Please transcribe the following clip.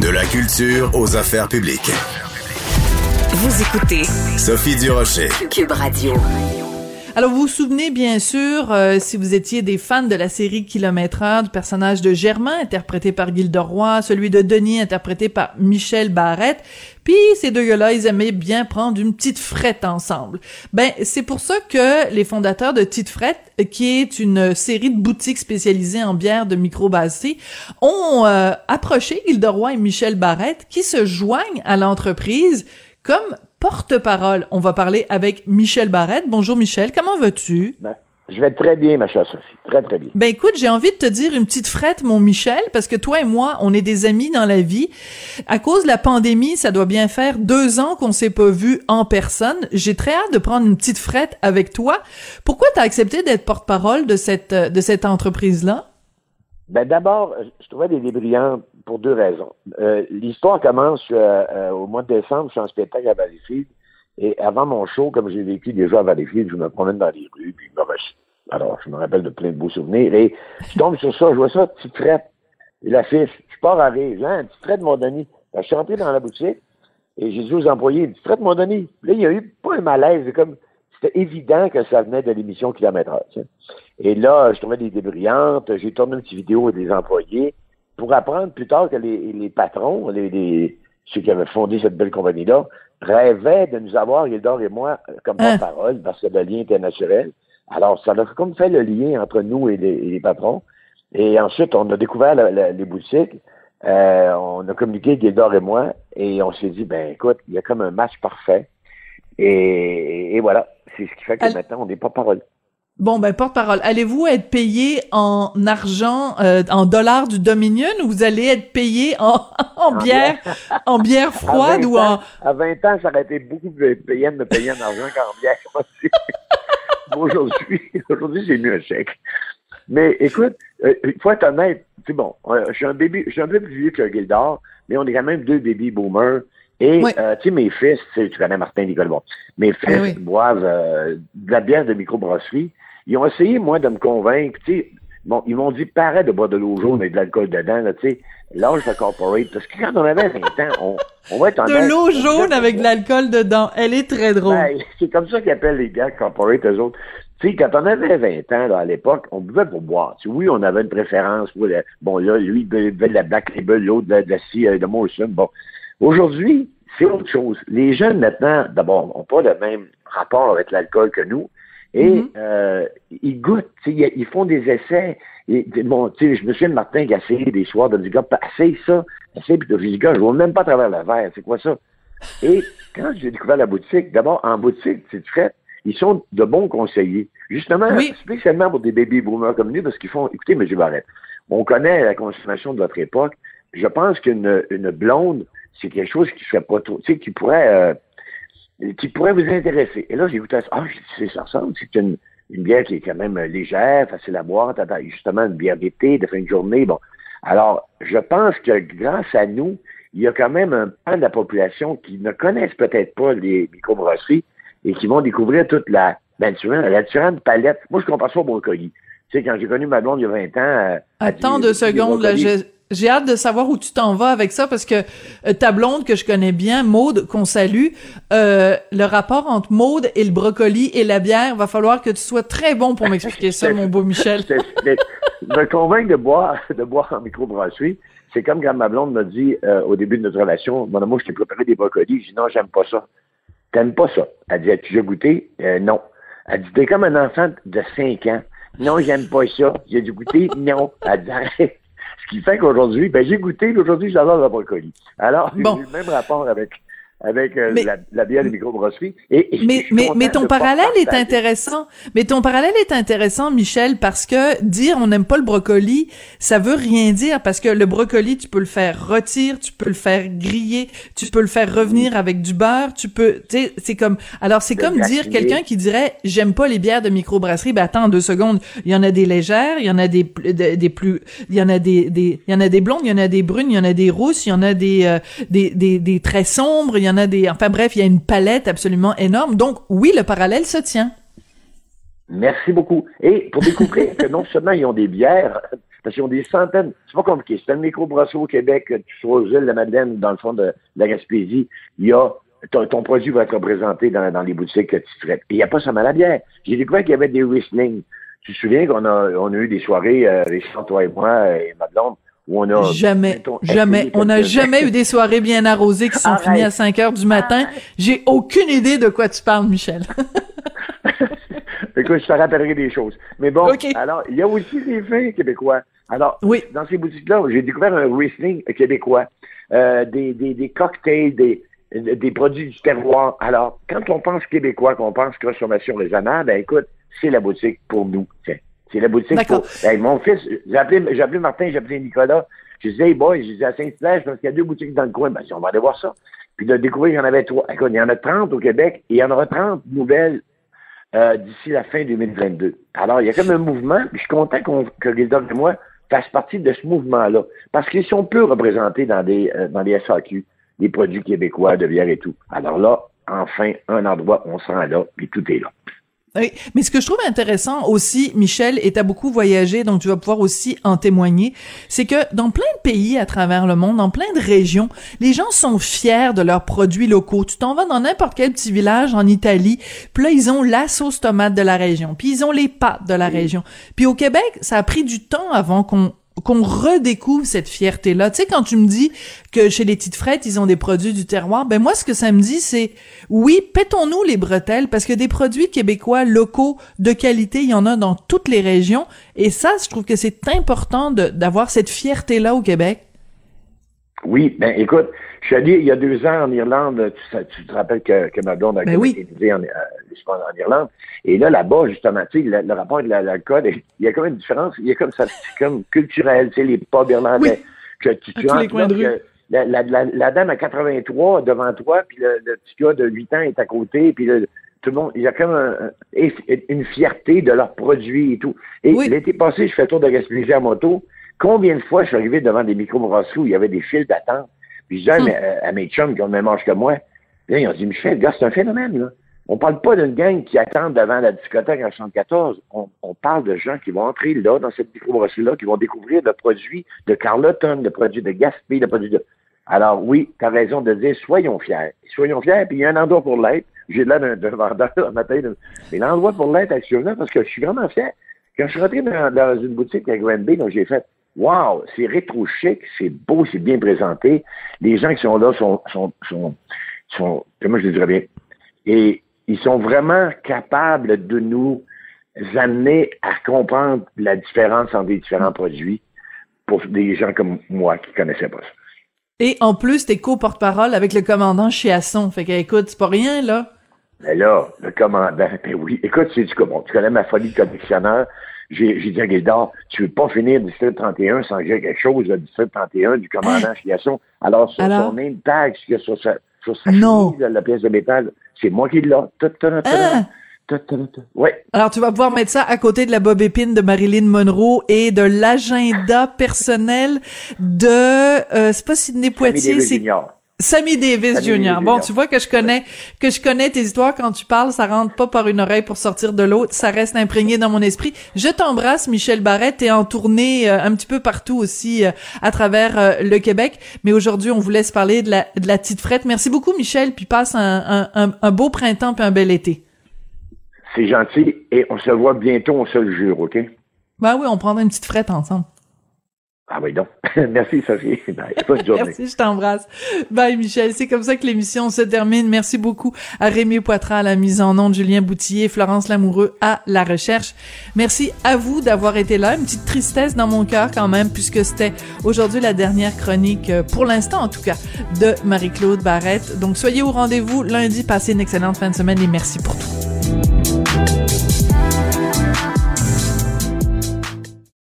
De la culture aux affaires publiques. Vous écoutez Sophie Durocher. Cube Radio. Alors, vous vous souvenez, bien sûr, euh, si vous étiez des fans de la série Kilomètre Heure, du personnage de Germain, interprété par Gilles Roy, celui de Denis, interprété par Michel Barrette, puis ces deux gars-là, ils aimaient bien prendre une petite frette ensemble. Ben, c'est pour ça que les fondateurs de Tite Frette, qui est une série de boutiques spécialisées en bière de microbrasserie, ont euh, approché Gilles Roy et Michel Barrette, qui se joignent à l'entreprise comme porte-parole. On va parler avec Michel Barrette. Bonjour Michel, comment vas-tu? Ben, je vais très bien, ma chère Sophie. Très, très bien. Ben écoute, j'ai envie de te dire une petite frette, mon Michel, parce que toi et moi, on est des amis dans la vie. À cause de la pandémie, ça doit bien faire deux ans qu'on s'est pas vu en personne. J'ai très hâte de prendre une petite frette avec toi. Pourquoi tu as accepté d'être porte-parole de cette, de cette entreprise-là? Ben d'abord, je trouvais des pour deux raisons. Euh, l'histoire commence euh, euh, au mois de décembre, je suis en spectacle à Valleyfield, et avant mon show, comme j'ai vécu déjà à Valleyfield, je me promène dans les rues, puis alors je me rappelle de plein de beaux souvenirs, et je tombe sur ça, je vois ça, petite traite, l'affiche, je pars à rire, hein, petite traite mon Denis. Je suis rentré dans la boutique, et j'ai dit aux employés, petite traite mon Denis. Là, il y a eu pas un malaise, comme c'était évident que ça venait de l'émission Kilomètre Heure. Et là, je trouvais des idées brillantes, j'ai tourné une petite vidéo des employés, pour apprendre plus tard que les, patrons, les, ceux qui avaient fondé cette belle compagnie-là, rêvaient de nous avoir, Gildor et moi, comme hein? porte-parole, parce que le lien était naturel. Alors, ça a comme fait le lien entre nous et les, patrons. Et ensuite, on a découvert les boutiques. Euh, on a communiqué, Gildor et moi, et on s'est dit, ben écoute, il y a comme un match parfait. Et, voilà, c'est ce qui fait que maintenant, on n'est pas parole. Bon, ben, porte-parole, allez-vous être payé en argent, euh, en dollars du Dominion ou vous allez être payé en, en, bière, en bière froide ou en... À 20 ans, ça aurait été beaucoup plus payant de me payer en argent qu'en bière. aujourd'hui, aujourd'hui, j'ai mis un chèque. Mais écoute, euh, il faut être honnête, c'est bon, euh, je suis un bébé, je suis un peu plus vieux que Gildor, mais on est quand même deux baby boomers. Et, tu sais, mes fils, tu connais Martin Nicole, bon, mes fils ah boivent de la bière de microbrasserie ils ont essayé, moi, de me convaincre. Tu sais, bon, ils m'ont dit, pareil de boire de l'eau jaune avec de l'alcool dedans, là, tu sais. L'âge de corporate. Parce que quand on avait 20 ans, on, on va être en De l'eau jaune avec de l'alcool dedans. Elle est très drôle. Ben, c'est comme ça qu'ils appellent les gars corporate, eux autres. Tu sais, quand on avait 20 ans, là, à l'époque, on buvait pour boire. Tu sais, oui, on avait une préférence pour bon, là, lui, il buvait de la Black Label, l'autre de, de la scie euh, de Molson. Bon. Aujourd'hui, c'est autre chose. Les jeunes, maintenant, d'abord, n'ont pas le même rapport avec l'alcool que nous. Et mm-hmm. euh, ils goûtent, ils font des essais. Et, bon, je me souviens de Martin qui a essayé des soirs de dire, gars, essaye ça, essaye, puis dis, gars, je vois même pas à travers le verre, c'est quoi ça? Et quand j'ai découvert la boutique, d'abord, en boutique, c'est fait, ils sont de bons conseillers. Justement, spécialement pour des baby boomers comme nous, parce qu'ils font, écoutez, M. Barrette, on connaît la consommation de votre époque. Je pense qu'une une blonde, c'est quelque chose qui serait pas trop, tu sais, qui pourrait, euh, qui pourrait vous intéresser. Et là, j'ai écouté ça. Ah, c'est ça ressemble. C'est une, une bière qui est quand même légère, facile à boire, justement une bière d'été, de fin de journée. Bon. Alors, je pense que grâce à nous, il y a quand même un pan de la population qui ne connaissent peut-être pas les microbrasseries et qui vont découvrir toute la, ben, la différente palette. Moi, je comprends ça au brocoli. Tu sais, quand j'ai connu ma blonde il y a 20 ans... Euh, Attends deux secondes, là, j'ai hâte de savoir où tu t'en vas avec ça parce que euh, ta blonde que je connais bien, Maude, qu'on salue, euh, le rapport entre Maude et le brocoli et la bière, va falloir que tu sois très bon pour m'expliquer ça, mon beau Michel. me convaincre de boire, de boire en microbrasserie, c'est comme quand ma blonde m'a dit euh, au début de notre relation, mon amour, je t'ai préparé des brocolis. J'ai dit non, j'aime pas ça. T'aimes pas ça? Elle dit, as-tu déjà goûté? Euh, non. Elle dit, t'es comme un enfant de 5 ans. Non, j'aime pas ça. J'ai dû goûter? Non. Elle dit, ce qui fait qu'aujourd'hui, ben, j'ai goûté, aujourd'hui, j'adore le brocoli. Alors, j'ai le même rapport avec avec euh, la, la, bière des microbrasseries. Et, mais mais, mais ton parallèle est intéressant. Mais ton parallèle est intéressant, Michel, parce que dire on n'aime pas le brocoli, ça veut rien dire parce que le brocoli, tu peux le faire rôtir, tu peux le faire griller, tu peux le faire revenir avec du beurre, tu peux, tu sais, c'est comme, alors c'est comme dire quelqu'un qui dirait j'aime pas les bières de microbrasserie. Ben attends deux secondes, il y en a des légères, il y en a des des, plus, il y en a des des, il y en a des blondes, il y en a des brunes, il y en a des rousses, il y en a des euh, des, des des très sombres, il y en enfin bref, il y a une palette absolument énorme. Donc oui, le parallèle se tient. Merci beaucoup. Et pour découvrir que non seulement ils ont des bières Parce qu'ils ont des centaines, c'est pas compliqué. C'est un microbrasserie au Québec, tu sois aux îles de Madeleine, dans le fond de, la Gaspésie, il y a ton, produit va être représenté dans, les boutiques que tu traites. Et il n'y a pas seulement la bière. J'ai découvert qu'il y avait des Riesling. Tu te souviens qu'on a, eu des soirées, euh, Richard, toi et moi, et Madeleine, où on a... Jamais, jamais. On n'a jamais eu des soirées bien arrosées qui sont finies à 5 heures du matin. J'ai aucune idée de quoi tu parles, Michel. Écoute, je te rappellerai des choses. Mais bon, alors, il y a aussi des vins québécois. Alors, oui. dans ces boutiques-là, j'ai découvert un Riesling québécois, euh, des, des, des cocktails, des, des produits du terroir. Alors, quand on pense québécois, qu'on pense consommation raisonnable, ben écoute, c'est la boutique pour nous. C'est la boutique pour... mon fils, j'ai appelé, j'ai appelé Martin, j'ai appelé Nicolas. Je disais, hey boy, je disais à Saint-Hilaire, parce qu'il y a deux boutiques dans le coin. Ben, si on va aller voir ça. Puis de découvrir qu'il y en avait trois. Écoute, il y en a 30 au Québec et il y en aura 30 nouvelles euh, d'ici la fin 2022. Alors, il y a comme un mouvement, puis je suis content qu'on, que Gildor et moi fassent partie de ce mouvement-là. Parce qu'ils sont peu représentés dans des, euh, dans les SAQ, des produits québécois de bière et tout. Alors là, enfin, un endroit, on sent là, puis tout est là. Oui, mais ce que je trouve intéressant aussi, Michel, et t'as beaucoup voyagé, donc tu vas pouvoir aussi en témoigner, c'est que dans plein de pays à travers le monde, dans plein de régions, les gens sont fiers de leurs produits locaux. Tu t'en vas dans n'importe quel petit village en Italie, puis là, ils ont la sauce tomate de la région, puis ils ont les pâtes de la région. Puis au Québec, ça a pris du temps avant qu'on qu'on redécouvre cette fierté-là. Tu sais, quand tu me dis que chez les petites frettes, ils ont des produits du terroir, ben moi, ce que ça me dit, c'est oui, pétons-nous les bretelles, parce que des produits québécois locaux de qualité, il y en a dans toutes les régions. Et ça, je trouve que c'est important d'avoir cette fierté-là au Québec. Oui, ben écoute, je suis allé il y a deux ans en Irlande. Tu, te rappelles que, que ma blonde a ben oui. en, euh, en, Irlande. Et là, là-bas, justement, tu sais, le, rapport de l'alcool, il y a comme une différence. Il y a comme ça, c'est comme culturel, tu sais, les pubs irlandais. Que tu, tu la, la, la, dame à 83 devant toi, puis le, petit gars de 8 ans est à côté, puis tout le monde, il y a comme une fierté de leurs produits et tout. Et l'été passé, je fais le tour de Gaspésie à moto. Combien de fois je suis arrivé devant des micro-brasseries où il y avait des files d'attente puis je disais hmm. à, mes chums qui ont le même âge que moi, là, ils ont dit, Michel, gars, c'est un phénomène, là. On parle pas d'une gang qui attend devant la discothèque en 74. On, parle de gens qui vont entrer là, dans cette microbrasserie-là, qui vont découvrir le produit de Carleton, le produit de Gaspé, le produit de... Alors oui, tu as raison de dire, soyons fiers. Soyons fiers, puis il y a un endroit pour l'être. J'ai l'air d'un vendeur matin. Mais l'endroit pour l'être actuellement, parce que je suis vraiment fier. Quand je suis rentré dans, une boutique à Granby, donc j'ai fait, Wow, c'est rétro chic, c'est beau, c'est bien présenté. Les gens qui sont là sont, sont, sont, sont, comment je le dirais bien, et ils sont vraiment capables de nous amener à comprendre la différence entre les différents produits pour des gens comme moi qui connaissaient pas ça. Et en plus, t'es co-porte-parole avec le commandant Chiasson. Fait que, écoute, c'est pas rien, là. Mais là, le commandant, ben oui. Écoute, c'est du comment. Tu connais ma folie de collectionneur j'ai dit à Gildor, tu veux pas finir District 31 sans que j'ai quelque chose de District 31 du commandant Chiasson. Alors, sur Alors? son name tag, sur sa, sur sa non. la pièce de métal, c'est moi qui l'ai. Ah! Ouais. Alors, tu vas pouvoir mettre ça à côté de la bob épine de Marilyn Monroe et de l'agenda personnel de, euh, c'est pas Sidney Poitier, c'est Sammy Davis Jr. Bon, tu vois que je connais que je connais tes histoires quand tu parles, ça rentre pas par une oreille pour sortir de l'autre, ça reste imprégné dans mon esprit. Je t'embrasse Michel Barrette, t'es en tournée euh, un petit peu partout aussi euh, à travers euh, le Québec, mais aujourd'hui on vous laisse parler de la de la petite frette. Merci beaucoup Michel, puis passe un, un, un, beau printemps puis un bel été. C'est gentil et on se voit bientôt, on se le jure, OK? Ben oui, on prendra une petite frette ensemble. Ah oui, donc. Merci, Sophie. Bye. Merci, je t'embrasse. Bye, Michel. C'est comme ça que l'émission se termine. Merci beaucoup à Rémi Poitras à la mise en onde, Julien Boutillier, Florence Lamoureux à la recherche. Merci à vous d'avoir été là. Une petite tristesse dans mon cœur quand même, puisque c'était aujourd'hui la dernière chronique, euh, pour l'instant en tout cas, de Marie-Claude Barrette. Donc, soyez au rendez-vous lundi. Passez une excellente fin de semaine et merci pour tout.